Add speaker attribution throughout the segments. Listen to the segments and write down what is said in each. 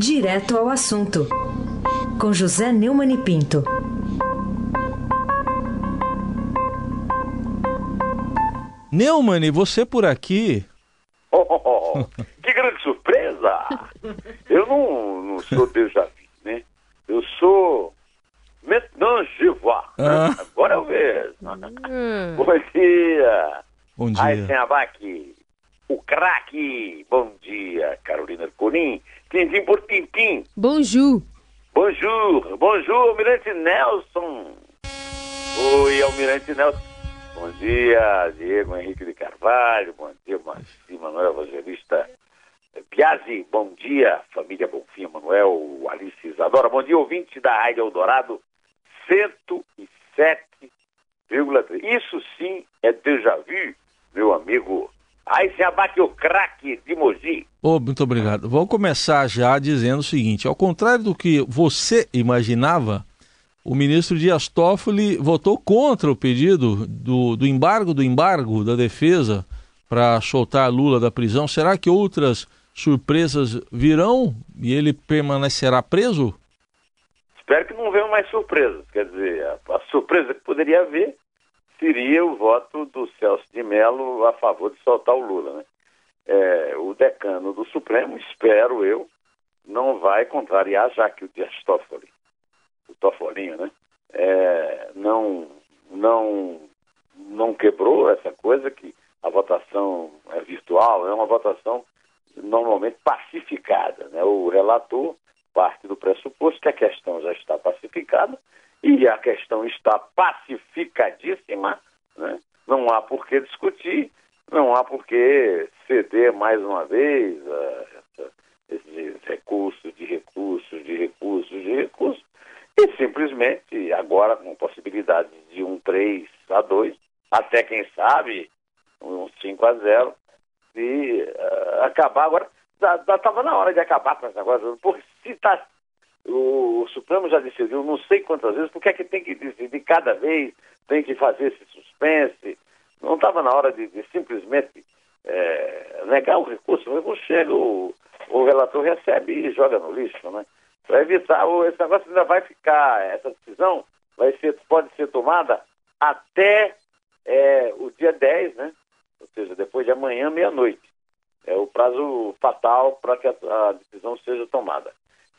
Speaker 1: Direto ao assunto, com José Neumann e Pinto.
Speaker 2: Neumann, você por aqui?
Speaker 3: Oh, oh, oh, que grande surpresa! Eu não, não sou déjà vu, né? Eu sou maintenant je vois.
Speaker 2: Ah.
Speaker 3: Agora eu vejo. Bom dia!
Speaker 2: Bom dia.
Speaker 3: Aí, Abac, o craque. Bom dia, Carolina Corim. Tintim por tintim.
Speaker 4: Bonjour.
Speaker 3: Bonjour, bonjour, Almirante Nelson. Oi, Almirante Nelson. Bom dia, Diego Henrique de Carvalho. Bom dia, Marci Manuel Evangelista Piazzi. Bom dia, família Bonfim Manuel, Alice Isadora. Bom dia, ouvinte da Rádio Eldorado 107,3. Isso sim é déjà vu, meu amigo. Aí se abate o craque de Mogi.
Speaker 2: Oh, muito obrigado. Vamos começar já dizendo o seguinte: ao contrário do que você imaginava, o ministro Dias Toffoli votou contra o pedido do, do embargo do embargo da defesa para soltar Lula da prisão. Será que outras surpresas virão e ele permanecerá preso?
Speaker 3: Espero que não venham mais surpresas. Quer dizer, a, a surpresa que poderia haver seria o voto do Celso de Mello a favor de soltar o Lula. Né? É, o decano do Supremo, espero eu, não vai contrariar, já que o Dias Toffoli, o Toffolinho, né, é, não, não, não quebrou essa coisa que a votação é virtual, é uma votação normalmente pacificada. Né? O relator parte do pressuposto que a questão já está pacificada e a questão está pacificadíssima, né? não há por que discutir, não há por que ceder mais uma vez a essa, esses recursos de recursos, de recursos, de recursos, e simplesmente agora com possibilidade de um 3 a 2, até quem sabe um 5 a 0, e uh, acabar agora. Estava na hora de acabar com esse negócio, porque se está o, Supremo já decidiu não sei quantas vezes, por que é que tem que decidir cada vez, tem que fazer esse suspense? Não estava na hora de, de simplesmente é, negar o recurso, o recurso chega, o, o relator recebe e joga no lixo, né? Para evitar, o, esse negócio ainda vai ficar, essa decisão vai ser, pode ser tomada até é, o dia 10, né? Ou seja, depois de amanhã, meia-noite. É o prazo fatal para que a, a decisão seja tomada.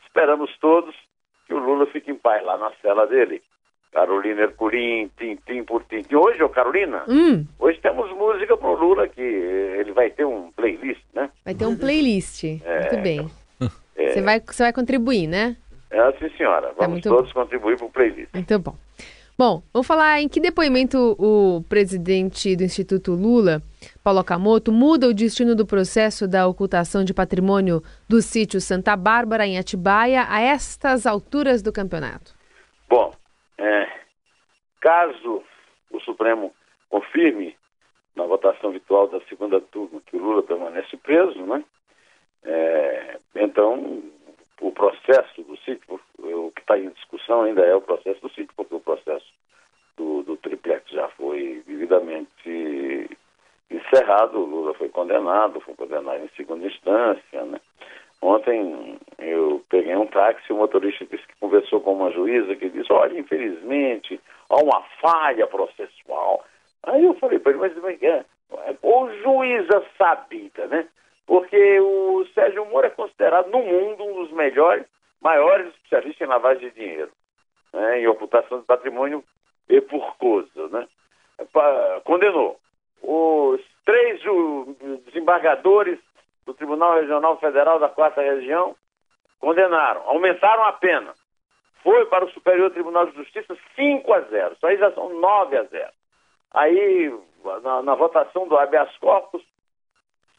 Speaker 3: Esperamos todos que o Lula fique em paz lá na cela dele. Carolina Herculin, tintim por tintim. Hoje, ô Carolina,
Speaker 4: Hum,
Speaker 3: hoje temos música pro Lula que ele vai ter um playlist, né?
Speaker 4: vai ter um playlist.
Speaker 3: É.
Speaker 4: Muito bem.
Speaker 3: É,
Speaker 4: Você vai, você vai contribuir, né?
Speaker 3: é assim, senhora. Vamos
Speaker 4: muito
Speaker 3: todos contribuir pro playlist.
Speaker 4: Muito bom. Bom, vamos falar em que depoimento o presidente do Instituto Lula, Paulo Okamoto, muda o destino do processo da ocultação de patrimônio do sítio Santa Bárbara, em Atibaia, a estas alturas do campeonato.
Speaker 3: Bom, é, caso o Supremo confirme na votação virtual da segunda turma que o Lula permanece preso, né? É, então, o processo do sítio, o que está em discussão ainda é o processo do sítio, porque o processo do, do triplex já foi devidamente encerrado, o Lula foi condenado, foi condenado em segunda instância, né? Ontem eu peguei um táxi, o motorista disse que uma juíza que disse, olha, infelizmente, há uma falha processual. Aí eu falei para ele, mas mas, é, juíza sabida, né? Porque o Sérgio Moro é considerado no mundo um dos melhores, maiores especialistas em lavagem de dinheiro, né? em ocultação de patrimônio e por coisa, né? Condenou. Os três desembargadores do Tribunal Regional Federal da Quarta Região condenaram, aumentaram a pena. Foi para o Superior Tribunal de Justiça 5 a 0. Isso aí já são 9 a 0. Aí, na, na votação do habeas corpus,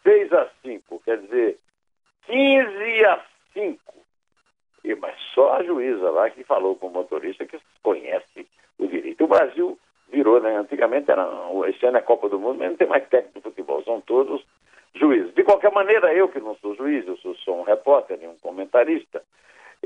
Speaker 3: 6 a 5. Quer dizer, 15 a 5. E, mas só a juíza lá que falou com o motorista que conhece o direito. O Brasil virou, né? Antigamente era. Esse ano é Copa do Mundo, mas não tem mais técnico de futebol, são todos juízes. De qualquer maneira, eu que não sou juiz, eu sou só um repórter e um comentarista,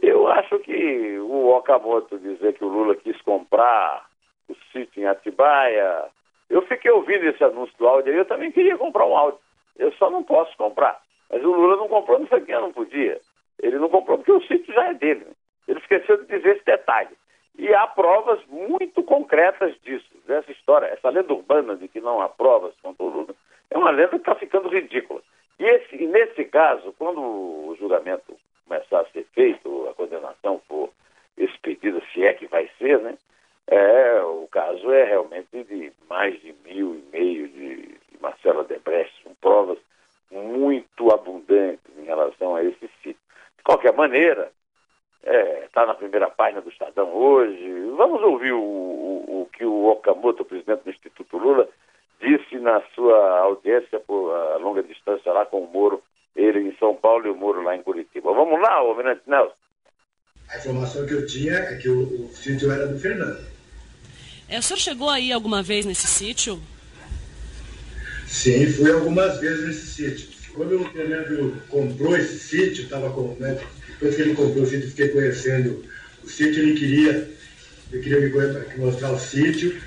Speaker 3: eu acho que o Okamoto dizer que o Lula quis comprar o sítio em Atibaia. Eu fiquei ouvindo esse anúncio do áudio aí, eu também queria comprar um áudio. Eu só não posso comprar. Mas o Lula não comprou, não foi porque eu não podia. Ele não comprou porque o sítio já é dele. Né? Ele esqueceu de dizer esse detalhe. E há provas muito concretas disso. Essa história, essa lenda urbana de que não há provas contra o Lula, é uma lenda que está ficando ridícula. E, esse, nesse caso, quando o julgamento começar a ser feito, a condenação for expedida, se é que vai ser, né? É, o caso é realmente de mais de mil e meio de, de Marcela Debrecht, com provas muito abundantes em relação a esse sítio. De qualquer maneira, está é, tá na primeira página do Estadão hoje. Vamos ouvir o, o, o, que o Okamoto, presidente do Instituto Lula, disse na sua audiência por longa distância lá com o Moro, ele em São Paulo e o Moro lá em Curitiba. Vamos lá, Almirante Nelson.
Speaker 5: A informação que eu tinha é que o, o sítio era do Fernando.
Speaker 6: É, o senhor chegou aí alguma vez nesse sítio?
Speaker 5: Sim, fui algumas vezes nesse sítio. Quando o Fernando comprou esse sítio, tava com, né, depois que ele comprou o sítio, fiquei conhecendo o sítio, ele queria, ele queria me mostrar o sítio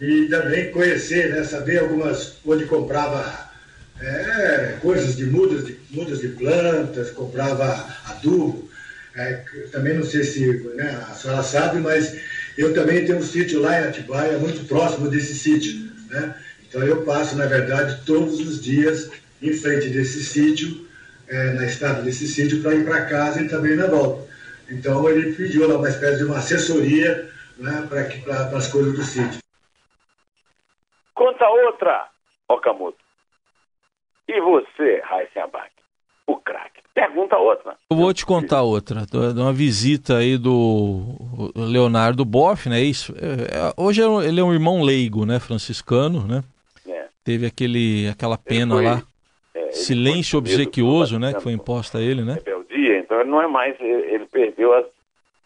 Speaker 5: e também conhecer, né, saber algumas, onde comprava é, coisas de mudas, de mudas de plantas, comprava adubo. É, também não sei se né, a senhora sabe, mas eu também tenho um sítio lá em Atibaia, muito próximo desse sítio. Né? Então eu passo, na verdade, todos os dias em frente desse sítio, é, na estrada desse sítio, para ir para casa e também na volta. Então ele pediu lá uma espécie de uma assessoria né, para as coisas do sítio.
Speaker 3: Conta outra, Okamoto. E você, Raíssa Abac, o craque? Pergunta outra.
Speaker 2: Eu vou te contar outra. De uma visita aí do Leonardo Boff, né? Isso. É, é, hoje é ele é um irmão leigo, né? Franciscano, né? É. Teve aquele, aquela pena foi, lá. É, silêncio obsequioso, né? Que foi imposta a ele, né?
Speaker 3: Rebeldia, então ele não é mais. Ele perdeu as,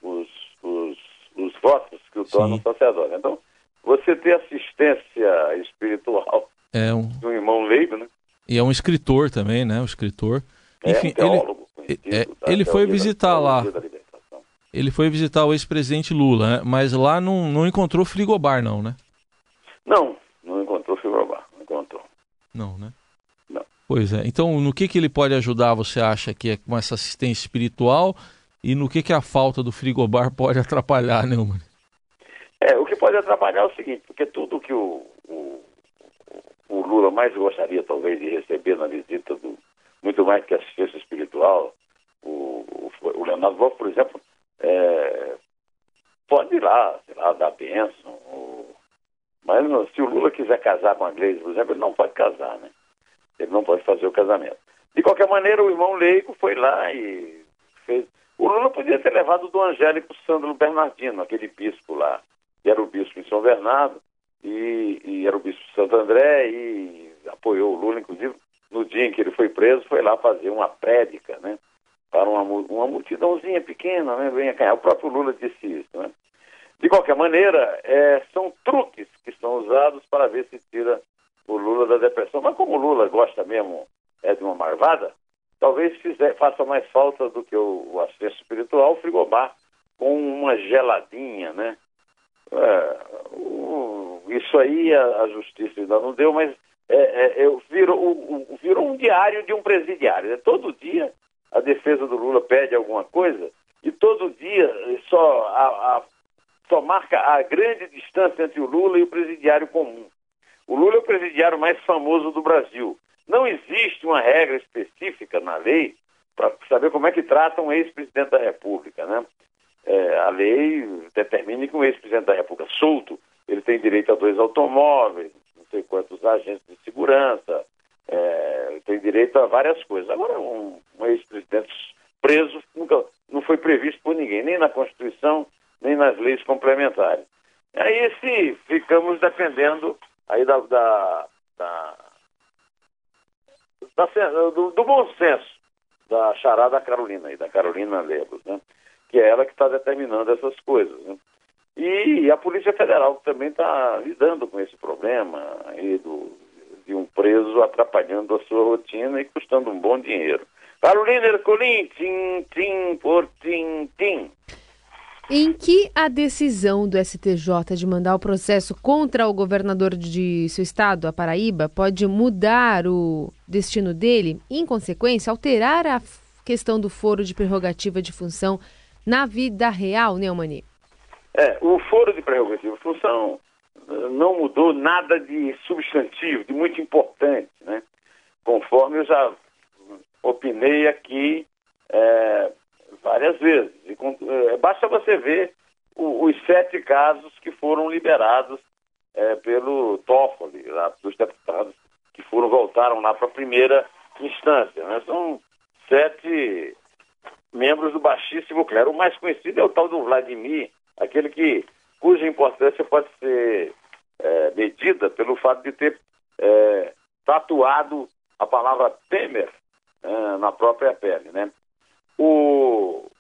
Speaker 3: os, os, os votos que o tornam sacerdote. Então você ter assistência espiritual
Speaker 2: é um...
Speaker 3: de um irmão leigo, né?
Speaker 2: E é um escritor também, né? Um escritor. É Enfim, é um teólogo ele, é, ele foi visitar lá. Ele foi visitar o ex-presidente Lula, né? mas lá não, não encontrou frigobar, não, né?
Speaker 3: Não, não encontrou frigobar, não encontrou.
Speaker 2: Não, né?
Speaker 3: Não.
Speaker 2: Pois é. Então, no que, que ele pode ajudar, você acha que é com essa assistência espiritual e no que, que a falta do frigobar pode atrapalhar, Neumann?
Speaker 3: É, o que pode atrapalhar é o seguinte, porque tudo que o, o, o Lula mais gostaria, talvez, de receber na visita do. Muito mais que assistência espiritual, o, o, o Leonardo Wolff, por exemplo, é, pode ir lá, sei lá, dar bênção. Mas se o Lula quiser casar com a Gleisi, por exemplo, ele não pode casar, né? Ele não pode fazer o casamento. De qualquer maneira, o irmão Leico foi lá e fez. O Lula podia ter levado do Angélico Sandro Bernardino, aquele bispo lá, que era o bispo em São Bernardo, e, e era o bispo de Santo André, e apoiou o Lula, inclusive, no dia em que ele foi preso, foi lá fazer uma prédica, né? Para uma, uma multidãozinha pequena, né? Cá. O próprio Lula disse isso, né? De qualquer maneira, é, são truques que são usados para ver se tira o Lula da depressão. Mas como o Lula gosta mesmo é de uma marvada, talvez fizer, faça mais falta do que o, o assistente espiritual, o frigobar, com uma geladinha, né? É, o, isso aí a, a, justiça ainda não deu, mas é, é, é virou, virou um diário de um presidiário. Né? Todo dia a defesa do Lula pede alguma coisa e todo dia só, a, a, só marca a grande distância entre o Lula e o presidiário comum. O Lula é o presidiário mais famoso do Brasil. Não existe uma regra específica na lei para saber como é que trata um ex-presidente da República, né? é, a lei determina que um ex-presidente da República solto, ele tem direito a dois automóveis, sei quantos agentes de segurança, é, tem direito a várias coisas. Agora, um, um ex-presidente preso nunca não foi previsto por ninguém, nem na Constituição, nem nas leis complementares. Aí se ficamos dependendo aí da, da, da, da do, do, bom senso da charada Carolina, da Carolina Lebos, né? que é ela que está determinando essas coisas. Né? E a Polícia Federal também está lidando com esse problema aí do, de um preso atrapalhando a sua rotina e custando um bom dinheiro. Carolina Ercolim, tim, tim, por tim, tim.
Speaker 4: Em que a decisão do STJ de mandar o processo contra o governador de seu estado, a Paraíba, pode mudar o destino dele, em consequência, alterar a questão do foro de prerrogativa de função na vida real, Neumani?
Speaker 3: É, o foro de prerrogativa de função eh, não mudou nada de substantivo, de muito importante, né? Conforme eu já opinei aqui é, várias vezes. E, é, basta você ver o, os sete casos que foram liberados é, pelo Toffoli, lá, dos deputados que foram voltaram lá para a primeira instância. Né? São sete membros do baixíssimo clero. O mais conhecido é o tal do Vladimir, aquele que cuja importância pode ser é, medida pelo fato de ter é, tatuado a palavra Temer é, na própria pele, né? O,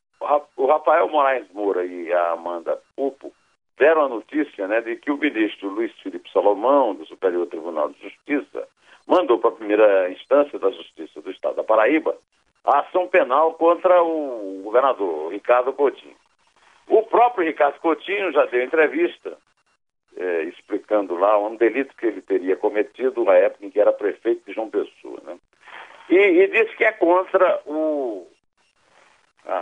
Speaker 3: o Rafael Moraes Moura e a Amanda Pupo deram a notícia né, de que o ministro Luiz Felipe Salomão, do Superior Tribunal de Justiça, mandou para a primeira instância da Justiça do Estado da Paraíba a ação penal contra o governador Ricardo Coutinho. Próprio Ricardo Coutinho já deu entrevista é, explicando lá um delito que ele teria cometido na época em que era prefeito de João Pessoa. Né? E, e disse que é contra o,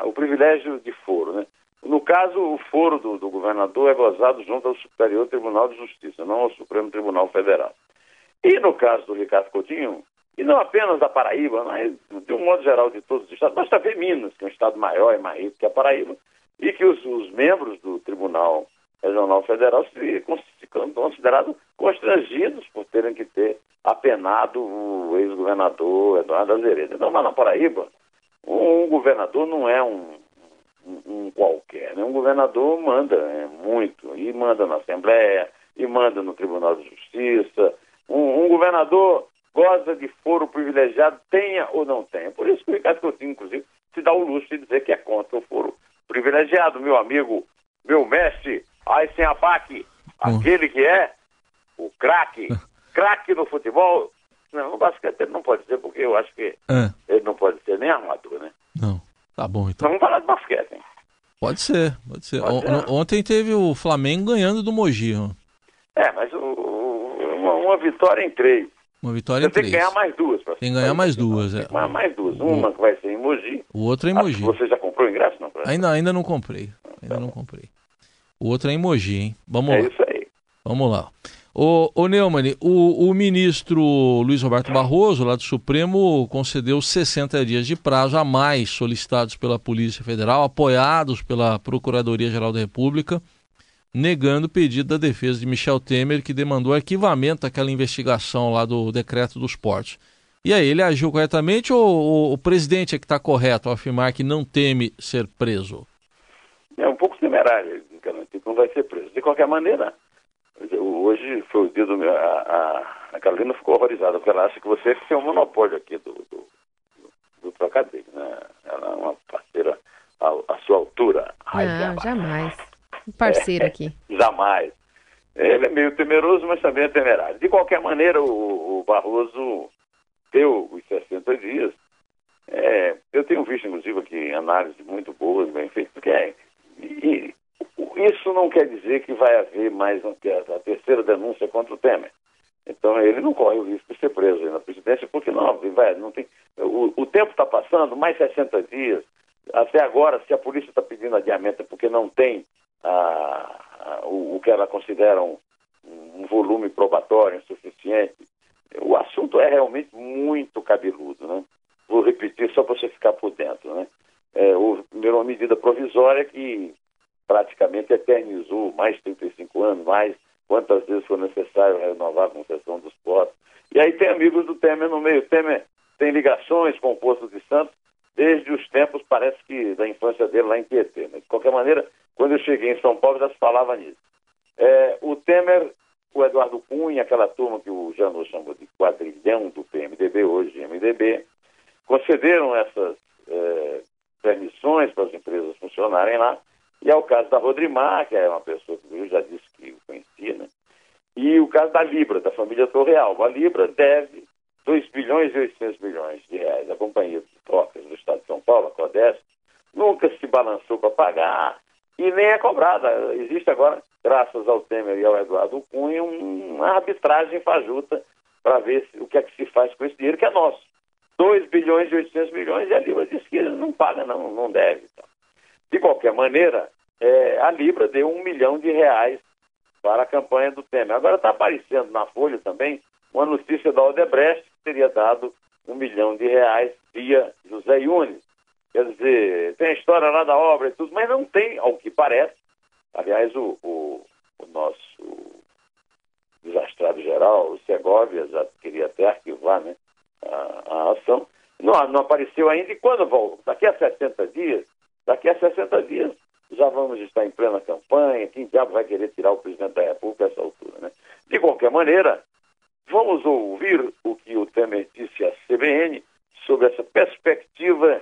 Speaker 3: o privilégio de foro. Né? No caso, o foro do, do, governador é gozado junto ao Superior Tribunal de Justiça, não ao Supremo Tribunal Federal. E no caso do Ricardo Coutinho, e não apenas da Paraíba, mas de um modo geral de todos os estados, basta ver Minas, que é um estado maior e mais rico que a Paraíba, e que os, os membros do Tribunal Regional Federal se considerados constrangidos por terem que ter apenado o ex-governador Eduardo Azeredo. Então, mas na Paraíba, um governador não é um, um, um qualquer, né? Um governador manda é, muito, e manda na Assembleia, e manda no Tribunal de Justiça. Um, um, governador goza de foro privilegiado, tenha ou não tenha. Por isso que o Ricardo Coutinho, inclusive, se dá o luxo de dizer que é contra o foro privilegiado. Meu amigo, meu mestre, aí sem abaque, aquele que é o craque, craque no futebol, não, no basquete ele não pode ser, porque eu acho que é. ele não pode ser nem armador, né?
Speaker 2: Não. Tá bom, então.
Speaker 3: Vamos falar de basquete, hein?
Speaker 2: Pode ser, pode ser. Pode ser. Ontem teve o Flamengo ganhando do Mogi. Ó.
Speaker 3: É, mas o, uma, uma, vitória em três.
Speaker 2: Uma vitória Você em três.
Speaker 3: Tem que ganhar mais duas.
Speaker 2: Pra tem que ganhar mais duas, é.
Speaker 3: Mais, mais duas. Uma que vai ser em Mogi.
Speaker 2: O outro é em Mogi.
Speaker 3: Você já comprou o ingresso? Não,
Speaker 2: ainda, ainda não comprei. Ainda tá não comprei. O outro é em Mogi, hein? Vamos
Speaker 3: é
Speaker 2: lá.
Speaker 3: É isso aí.
Speaker 2: Vamos lá. Ô, ô Neumann, o, o ministro Luiz Roberto Barroso, lá do Supremo, concedeu 60 dias de prazo a mais solicitados pela Polícia Federal, apoiados pela Procuradoria-Geral da República, negando o pedido da defesa de Michel Temer, que demandou arquivamento daquela investigação lá do decreto dos portos. E aí, ele agiu corretamente ou, ou o presidente é que está correto ao afirmar que não teme ser preso?
Speaker 3: É um pouco temerário, que não vai ser preso. De qualquer maneira, Hoje foi o dia do meu. A, a, a Carolina ficou horrorizada, porque ela acha que você tem um monopólio aqui do, do, do, do trocadilho, né? Ela é uma parceira à, à sua altura.
Speaker 4: Ai, Não, jamais. jamais. Um parceiro é, aqui.
Speaker 3: jamais. Ele é meio temeroso, mas também é temerário. De qualquer maneira, o, o Barroso deu os 60 dias. É, eu tenho visto, inclusive, aqui análises muito boas, bem feitas, porque é, e, isso não quer dizer que vai haver mais a terceira denúncia contra o Temer. Então ele não corre o risco de ser preso na presidência, porque não, vai, não tem. O, o tempo está passando, mais 60 dias. Até agora, se a polícia está pedindo adiamento é porque não tem a, a, o, o, que ela considera um, um volume probatório insuficiente. O assunto é realmente muito cabeludo, né? Vou repetir só para você ficar por dentro, né? É, houve primeiro uma medida provisória que praticamente eternizou mais 35 anos, mais quantas vezes foi necessário renovar a concessão dos postos. E aí tem amigos do Temer no meio. Temer tem ligações com o Poço de Santos desde os tempos, parece que, da infância dele lá em Tietê. Mas, de qualquer maneira, quando eu cheguei em São Paulo já se falava nisso. É, o Temer, o Eduardo Cunha, aquela turma que o Janot chamou de quadrilhão do PMDB, hoje MDB, concederam essas é, permissões para as empresas funcionarem lá e é o caso da Rodrimar, que é uma pessoa que eu já disse que conhecia, né? E o caso da Libra, da família Torreal. A Libra deve 2 bilhões e 800 milhões de reais. A Companhia de Trocas do Estado de São Paulo, a Codesp, nunca se balançou para pagar e nem é cobrada. Existe agora, graças ao Temer e ao Eduardo Cunha, uma arbitragem fajuta para ver o que é que se faz com esse dinheiro que é nosso. 2 bilhões e 800 milhões e a Libra disse que não paga, não, não deve. Então. De qualquer maneira, é, a Libra deu um milhão de reais para a campanha do Temer. Agora está aparecendo na Folha também uma notícia da Odebrecht que teria dado um milhão de reais via José Yunes. Quer dizer, tem a história lá da obra e tudo, mas não tem, ao que parece. Aliás, o, o, o nosso desastrado geral, o Segovia, já queria até arquivar né, a, a ação. Não, não apareceu ainda. E quando volta? Daqui a 60 dias, daqui a 60 dias, já vamos estar em plena campanha. Quem diabo vai querer tirar o presidente da República a essa altura, né? De qualquer maneira, vamos ouvir o que o Temer disse à CBN sobre essa perspectiva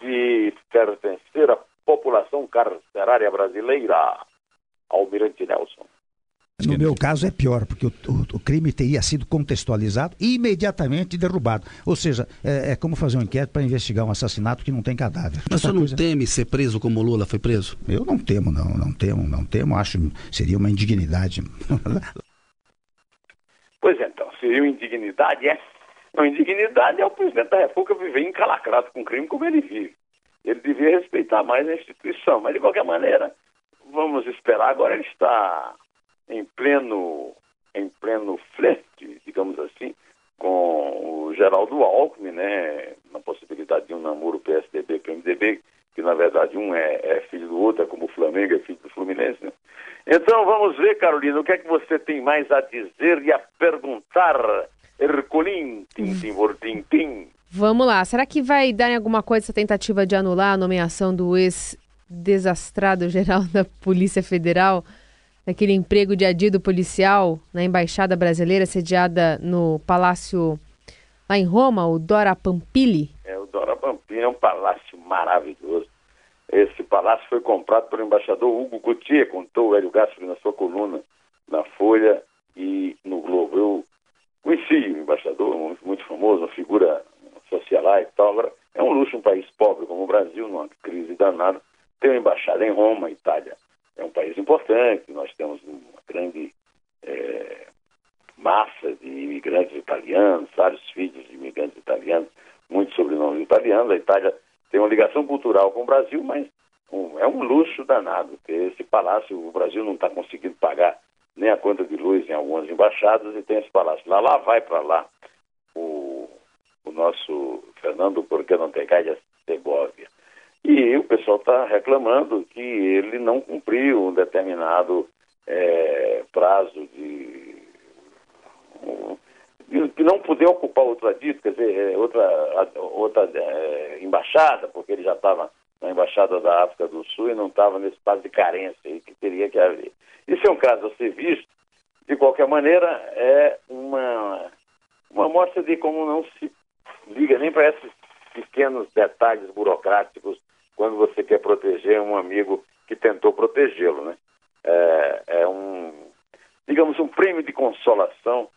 Speaker 3: de pertencer à população carcerária brasileira. Almirante Nelson.
Speaker 7: No meu caso é pior, porque o, o, o, crime teria sido contextualizado e imediatamente derrubado. Ou seja, é, é como fazer um inquérito para investigar um assassinato que não tem cadáver.
Speaker 8: Mas você não coisa... teme ser preso como Lula foi preso?
Speaker 7: Eu não temo, não, não temo, não temo. Acho seria uma indignidade.
Speaker 3: pois é, então, seria uma indignidade, é? Uma indignidade é o presidente da República viver encalacrado com crime como ele vive. Ele devia respeitar mais a instituição, mas de qualquer maneira, vamos esperar. Agora ele está em pleno, em pleno flerte, digamos assim, com o Geraldo Alckmin, né, na possibilidade de um namoro PSDB-PMDB, que na verdade um é, é, filho do outro, é como o Flamengo é filho do Fluminense. Né? Então vamos ver, Carolina, o que é que você tem mais a dizer e a perguntar, Herculin, tim, tim, tim,
Speaker 4: Vamos lá, será que vai dar em alguma coisa essa tentativa de anular a nomeação do ex-desastrado geral da Polícia Federal? naquele emprego de adido policial na Embaixada Brasileira, sediada no Palácio lá em Roma, o Dora Pampili.
Speaker 3: É, o Dora Pampili é um palácio maravilhoso. Esse palácio foi comprado pelo embaixador Hugo Gutier, contou o Hélio Gaspari na sua coluna na Folha e no Globo. Eu conheci o embaixador, muito, famoso, uma figura socialite e tal. Agora, é um luxo um país pobre como o Brasil, numa crise danada, ter uma embaixada em Roma, Itália é um país importante, nós temos uma grande é, massa de imigrantes italianos, vários filhos de imigrantes italianos, muitos sobrenomes italianos. A Itália tem uma ligação cultural com o Brasil, mas um, é um luxo danado ter esse palácio. O Brasil não está conseguindo pagar nem a conta de luz em algumas embaixadas e tem esse palácio. Lá, lá vai para lá o, o nosso Fernando Porque não tem Segovia. E o pessoal está reclamando que ele não cumpriu um determinado é, prazo de, de, não poder ocupar outra dito, quer dizer, é, outra, outra é, embaixada, porque ele já estava na embaixada da África do Sul e não estava nesse espaço de carência que teria que haver. Isso é um caso a ser visto. De qualquer maneira, é uma, uma mostra de como não se liga nem para esses pequenos detalhes burocráticos quando você quer proteger um amigo que tentou protegê-lo, né? É, é, um, digamos, um prêmio de consolação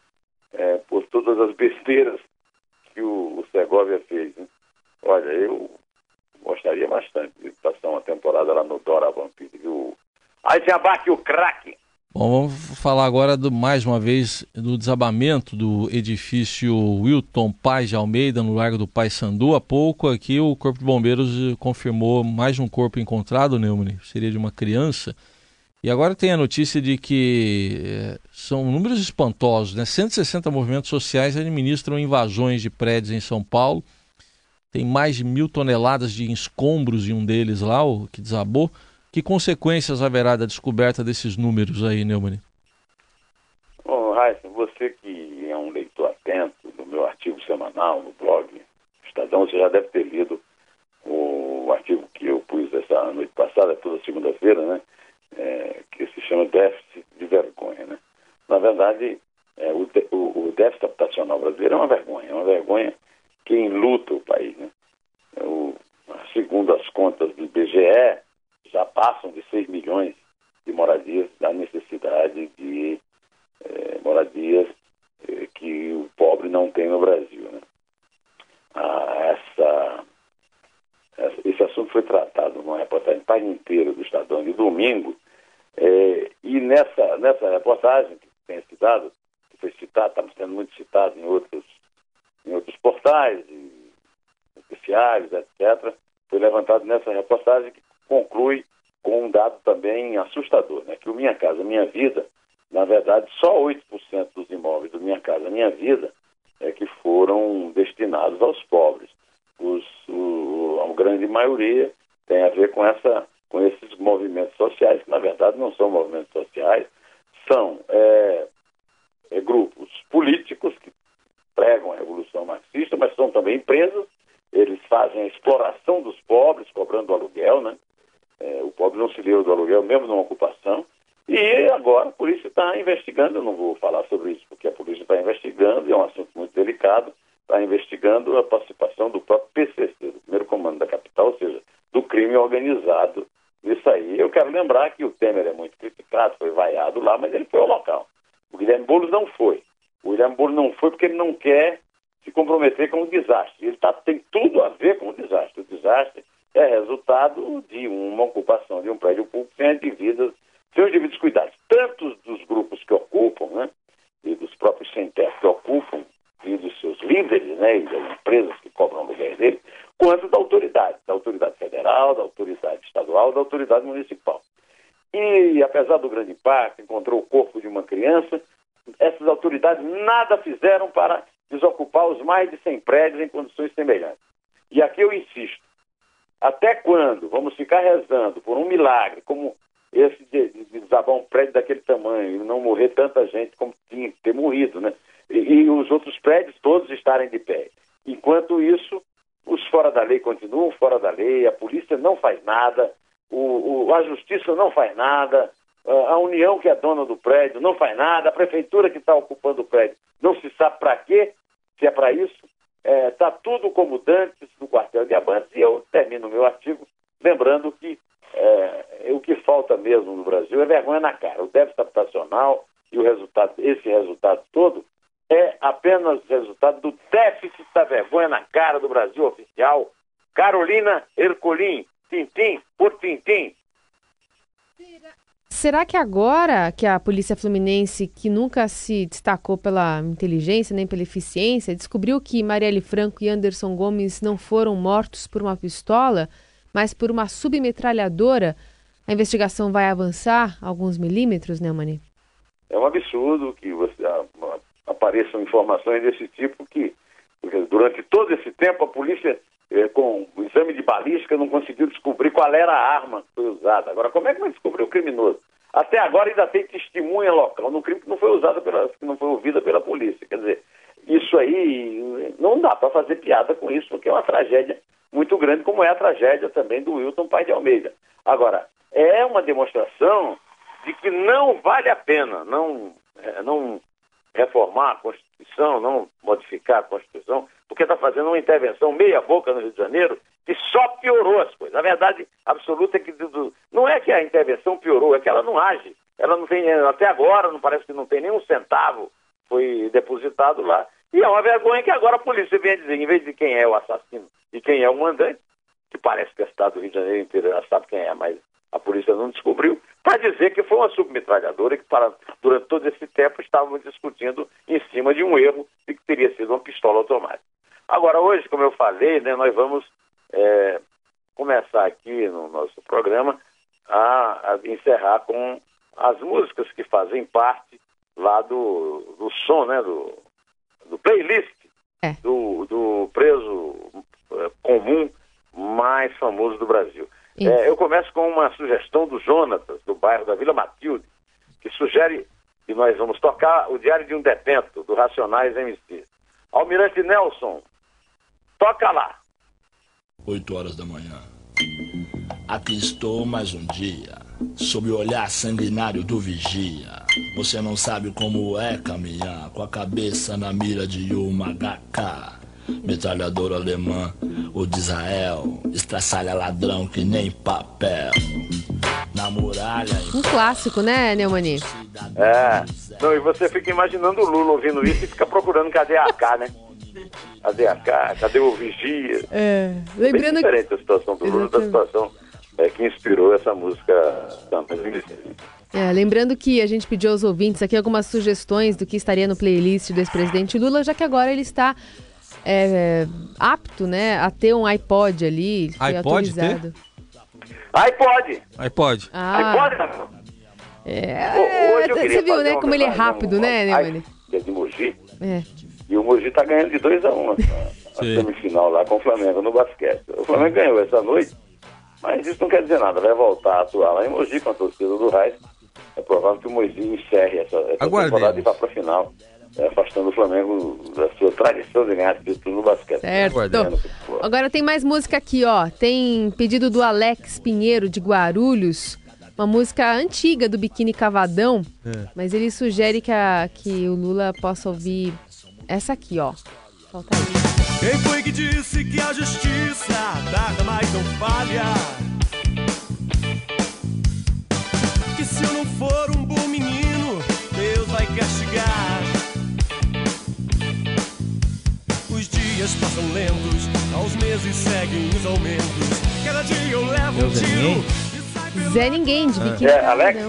Speaker 3: é, por todas as besteiras que o, o Segovia fez. Né? Olha, eu gostaria bastante de passar uma temporada lá no Dora Vampiro, viu? Aí se abaque o craque.
Speaker 2: Bom, vamos falar agora do, mais uma vez do desabamento do edifício Wilton Paz de Almeida, no Largo do Pai Sandu. Há pouco aqui o Corpo de Bombeiros confirmou mais um corpo encontrado, Neumann, seria de uma criança. E agora tem a notícia de que é, são números espantosos, né? 160 movimentos sociais administram invasões de prédios em São Paulo. Tem mais de mil toneladas de escombros em um deles lá, o que desabou. Que consequências haverá da descoberta desses números aí, Neumann?
Speaker 3: Bom, Raíssa, você que é um leitor atento do meu artigo semanal no blog Estadão, você já deve ter lido o artigo que eu pus essa noite passada, toda segunda-feira, né? É, que se chama déficit de vergonha, né? Na verdade, é, o, o, o, déficit habitacional brasileiro é uma vergonha, é uma vergonha que enluta o país, né? O, segundo as contas do IBGE, já passam de 6 milhões de moradias da necessidade de eh, moradias eh, que o pobre não tem no Brasil. Né? Ah, essa, essa, esse assunto foi tratado numa reportagem página inteira do Estadão de domingo, eh, e nessa, nessa reportagem que tem citado, que foi citado, estamos sendo muito citado em outros, em outros portais, judiciários, etc., foi levantado nessa reportagem que conclui com um dado também assustador, né? que o Minha Casa Minha Vida, na verdade, só 8% dos imóveis do Minha Casa Minha Vida é que foram destinados aos pobres. Os, o, a grande maioria tem a ver com, essa, com esses movimentos sociais, que na verdade não são movimentos sociais, são é, grupos políticos que pregam a revolução marxista, mas são também empresas, eles fazem a exploração dos pobres, cobrando aluguel, né? É, o pobre não se livra do aluguel, mesmo numa ocupação. E agora a polícia está investigando, eu não vou falar sobre isso, porque a polícia está investigando, e é um assunto muito delicado, está investigando a participação do próprio PCC, do primeiro comando da capital, ou seja, do crime organizado nisso aí. Eu quero lembrar que o Temer é muito criticado, foi vaiado lá, mas ele foi ao local. O Guilherme Boulos não foi. O Guilherme Boulos não foi porque ele não quer se comprometer com o desastre. Ele tá, tem tudo a ver com o desastre. O desastre é resultado de uma ocupação de um prédio público sem indivíduos, sem os devidos cuidados, tanto dos grupos que ocupam, né, e dos próprios sem teto que ocupam, e dos seus líderes, né, e das empresas que cobram lugar dele, quanto da autoridade, da autoridade federal, da autoridade estadual, da autoridade municipal. E, apesar do grande impacto, encontrou o corpo de uma criança, essas autoridades nada fizeram para desocupar os mais de 100 prédios em condições semelhantes. E aqui eu insisto, até quando vamos ficar rezando por um milagre como esse de, de desabar um prédio daquele tamanho e não morrer tanta gente como tinha que ter morrido, né? E, e os outros prédios todos estarem de pé. Enquanto isso, os fora da lei continuam fora da lei, a polícia não faz nada, o, o, a justiça não faz nada, a União, que é dona do prédio, não faz nada, a prefeitura que está ocupando o prédio não se sabe para quê, se é para isso. Está é, tá tudo como dantes no quartel de Abantes, e eu termino meu artigo lembrando que é, o que falta mesmo no Brasil é vergonha na cara. O déficit habitacional e o resultado, esse resultado todo é apenas resultado do déficit da vergonha na cara do Brasil oficial. Carolina Ercolim, tintim por tintim.
Speaker 4: Será que agora que a Polícia Fluminense, que nunca se destacou pela inteligência nem pela eficiência, descobriu que Marielle Franco e Anderson Gomes não foram mortos por uma pistola, mas por uma submetralhadora, a investigação vai avançar alguns milímetros, né, Mani?
Speaker 3: É um absurdo que você, apareçam informações desse tipo que, durante todo esse tempo, a polícia, eh, com o exame de balística, não conseguiu descobrir qual era a arma que foi usada. Agora, como é que vai descobrir o criminoso? Até agora ainda tem testemunha local no crime que não foi usada pela, que não foi ouvida pela polícia. Quer dizer, isso aí não dá para fazer piada com isso, porque é uma tragédia muito grande, como é a tragédia também do Wilton Pai de Almeida. Agora, é uma demonstração de que não vale a pena, não, é, não reformar a Constituição, não modificar a Constituição, porque está fazendo uma intervenção meia-boca no Rio de Janeiro que só piorou as coisas. A verdade absoluta é que não é que a intervenção piorou, é que ela não age. Ela não tem, até agora, não parece que não tem nenhum centavo foi depositado lá. E é uma vergonha que agora a polícia vem dizer, em vez de quem é o assassino e quem é o mandante, que parece que o Estado do Rio de Janeiro inteiro já sabe quem é, mas a polícia não descobriu, para dizer que foi uma submetralhadora que para, durante todo esse tempo estavam discutindo em cima de um erro de que teria sido uma pistola automática. Agora, hoje, como eu falei, né, nós vamos é, começar aqui no nosso programa a, a, encerrar com as músicas que fazem parte lá do, do som, né, do, do playlist é. do, do preso é, comum mais famoso do Brasil. É, eu começo com uma sugestão do Jonatas, bairro da Vila Matilde, que sugere que nós vamos tocar o Diário de um Detento, do Racionais MC. Almirante Nelson, toca lá.
Speaker 9: 8 horas da manhã. Aqui estou mais um dia, sob o olhar sanguinário do vigia. Você não sabe como é caminhar com a cabeça na mira de uma HK. Metralhador alemã, o de Israel, estraçalha ladrão que nem papel. Na muralha.
Speaker 4: Um clássico, né, Neumani?
Speaker 3: É. Não, e você fica imaginando o Lula ouvindo isso e fica procurando cadê a AK, né? Cadê a AK? Cadê o Vigia?
Speaker 4: É. Lembrando
Speaker 3: Bem diferente a situação do Lula da situação é, que inspirou essa música também.
Speaker 4: É, lembrando que a gente pediu aos ouvintes aqui algumas sugestões do que estaria no playlist do ex-presidente Lula, já que agora ele está é, apto, né, a ter um iPod ali. foi
Speaker 2: iPod ter?
Speaker 3: iPod.
Speaker 2: iPod.
Speaker 4: Ah,
Speaker 3: iPod, não.
Speaker 4: é,
Speaker 3: Ho- hoje eu queria
Speaker 4: você viu,
Speaker 3: fazer
Speaker 4: né,
Speaker 3: uma
Speaker 4: como ele é rápido, né, Neumann?
Speaker 3: Que é de Mogi.
Speaker 4: É.
Speaker 3: E o Mogi tá ganhando de 2 a 1 um, a, a
Speaker 2: Sim.
Speaker 3: semifinal lá com o Flamengo no basquete. O Flamengo ganhou essa noite, mas isso não quer dizer nada. Vai voltar a atuar lá em Mogi com a torcida do Raiz. É provável que o Mogi encerre essa, essa
Speaker 2: Aguardemos.
Speaker 3: temporada e vá para a final, é, afastando o Flamengo da sua tradição de ganhar título no basquete.
Speaker 4: Certo.
Speaker 3: Aguardemos, futebol.
Speaker 4: Agora tem mais música aqui, ó. Tem pedido do Alex Pinheiro de Guarulhos, uma música antiga do Biquíni Cavadão,
Speaker 2: É.
Speaker 4: mas ele sugere que, a- que o Lula possa ouvir essa aqui, ó. Solta aí.
Speaker 10: Quem foi que disse que a justiça tarda, mas não falha? Que se eu não for um bom menino, Deus vai castigar. Dias passam lentos, aos meses seguem os aumentos. Cada dia eu levo
Speaker 2: Meu
Speaker 10: um tiro.
Speaker 4: Zé Ninguém, de Biquíni
Speaker 3: É, Alex?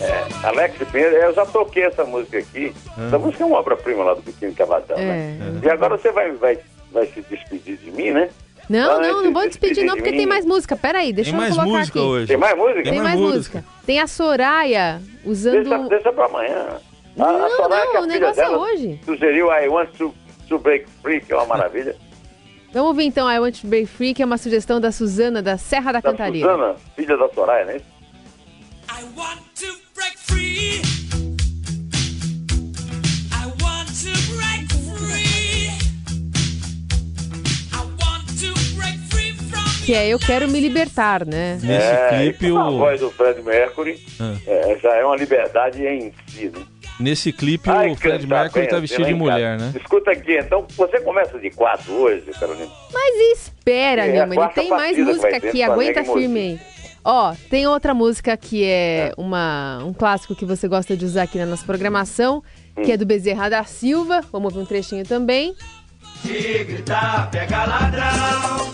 Speaker 3: É, Alex Pinheiro, eu já toquei essa música aqui. Essa música é uma obra-prima lá do Biquíni Cavadão, né?
Speaker 4: É.
Speaker 3: E agora você vai, vai, vai se despedir de mim, né?
Speaker 4: Não, não, não vou despedir não, porque tem mais música. Pera aí, deixa
Speaker 2: Tem
Speaker 4: eu
Speaker 2: mais
Speaker 4: colocar
Speaker 2: música
Speaker 4: aqui.
Speaker 2: hoje.
Speaker 3: Tem mais música?
Speaker 4: Tem mais música. Tem a Soraya usando...
Speaker 3: Deixa, deixa pra amanhã. A, a
Speaker 4: Não,
Speaker 3: Soraya, que
Speaker 4: não,
Speaker 3: a
Speaker 4: o negócio é hoje.
Speaker 3: sugeriu I Want to, to Break Free, que é uma maravilha.
Speaker 4: Vamos ouvir então I Want to Break Free, que é uma sugestão da Suzana, da Serra da
Speaker 3: Da
Speaker 4: Cantareira.
Speaker 3: Suzana, filha da Soraya, né?
Speaker 10: I want to break free. I want to break free. I want to break free from
Speaker 4: Que é Eu Quero Me Libertar, né?
Speaker 2: Nesse
Speaker 3: é,
Speaker 2: clipe,
Speaker 3: isso, A
Speaker 2: o,
Speaker 3: voz do Fred Mercury
Speaker 2: Ah.
Speaker 3: é, já é uma liberdade em si, né?
Speaker 2: Nesse clipe
Speaker 3: Ai,
Speaker 2: o Fred Mercury tá
Speaker 3: assim
Speaker 2: vestido de
Speaker 3: em
Speaker 2: mulher,
Speaker 3: casa.
Speaker 2: né?
Speaker 3: Escuta aqui, então você começa de quatro hoje, Carolina.
Speaker 4: Mas espera,
Speaker 3: É,
Speaker 4: tem mais
Speaker 3: que
Speaker 4: música aqui, aguenta firme aí. Ó, tem outra música que é, uma, um clássico que você gosta de usar aqui na nossa programação, que
Speaker 3: Hum.
Speaker 4: é do Bezerra da Silva. Vamos ouvir um trechinho também.
Speaker 10: Se gritar, pega ladrão.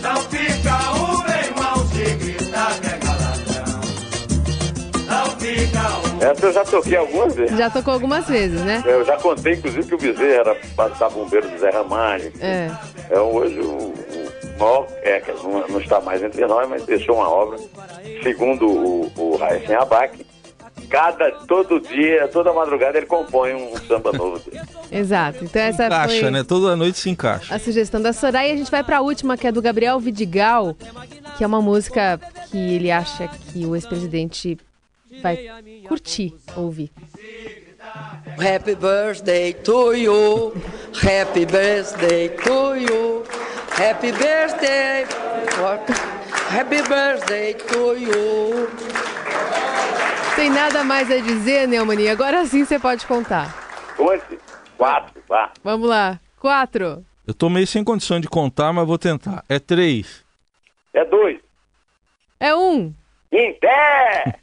Speaker 10: Não fica um, meu irmão. Se gritar,
Speaker 3: Essa eu já toquei algumas vezes.
Speaker 4: Já tocou algumas vezes, né?
Speaker 3: Eu já contei, inclusive, que o Bezerra era passar bombeiro do Zé Ramalho.
Speaker 4: É.
Speaker 3: É hoje o, o maior, é, que não, não está mais entre nós, mas deixou uma obra, segundo o, o Raíssen Abac, cada, todo dia, toda madrugada ele compõe um samba novo dele.
Speaker 4: Exato. Então essa
Speaker 2: Encaixa,
Speaker 4: foi
Speaker 2: né? Toda noite se encaixa.
Speaker 4: a sugestão da Soraya. E a gente vai pra última, que é do Gabriel Vidigal, que é uma música que ele acha que o ex-presidente vai curtir ouvir.
Speaker 11: Happy birthday to you. Happy birthday to you. Happy birthday. Happy birthday to you.
Speaker 4: Tem nada mais a dizer, Neumani? Agora sim você pode contar.
Speaker 3: Conte, quatro, vá.
Speaker 4: Vamos lá. Quatro.
Speaker 2: Eu tô meio sem condição de contar, mas vou tentar. É três.
Speaker 3: É dois.
Speaker 4: É um.
Speaker 3: Em pé!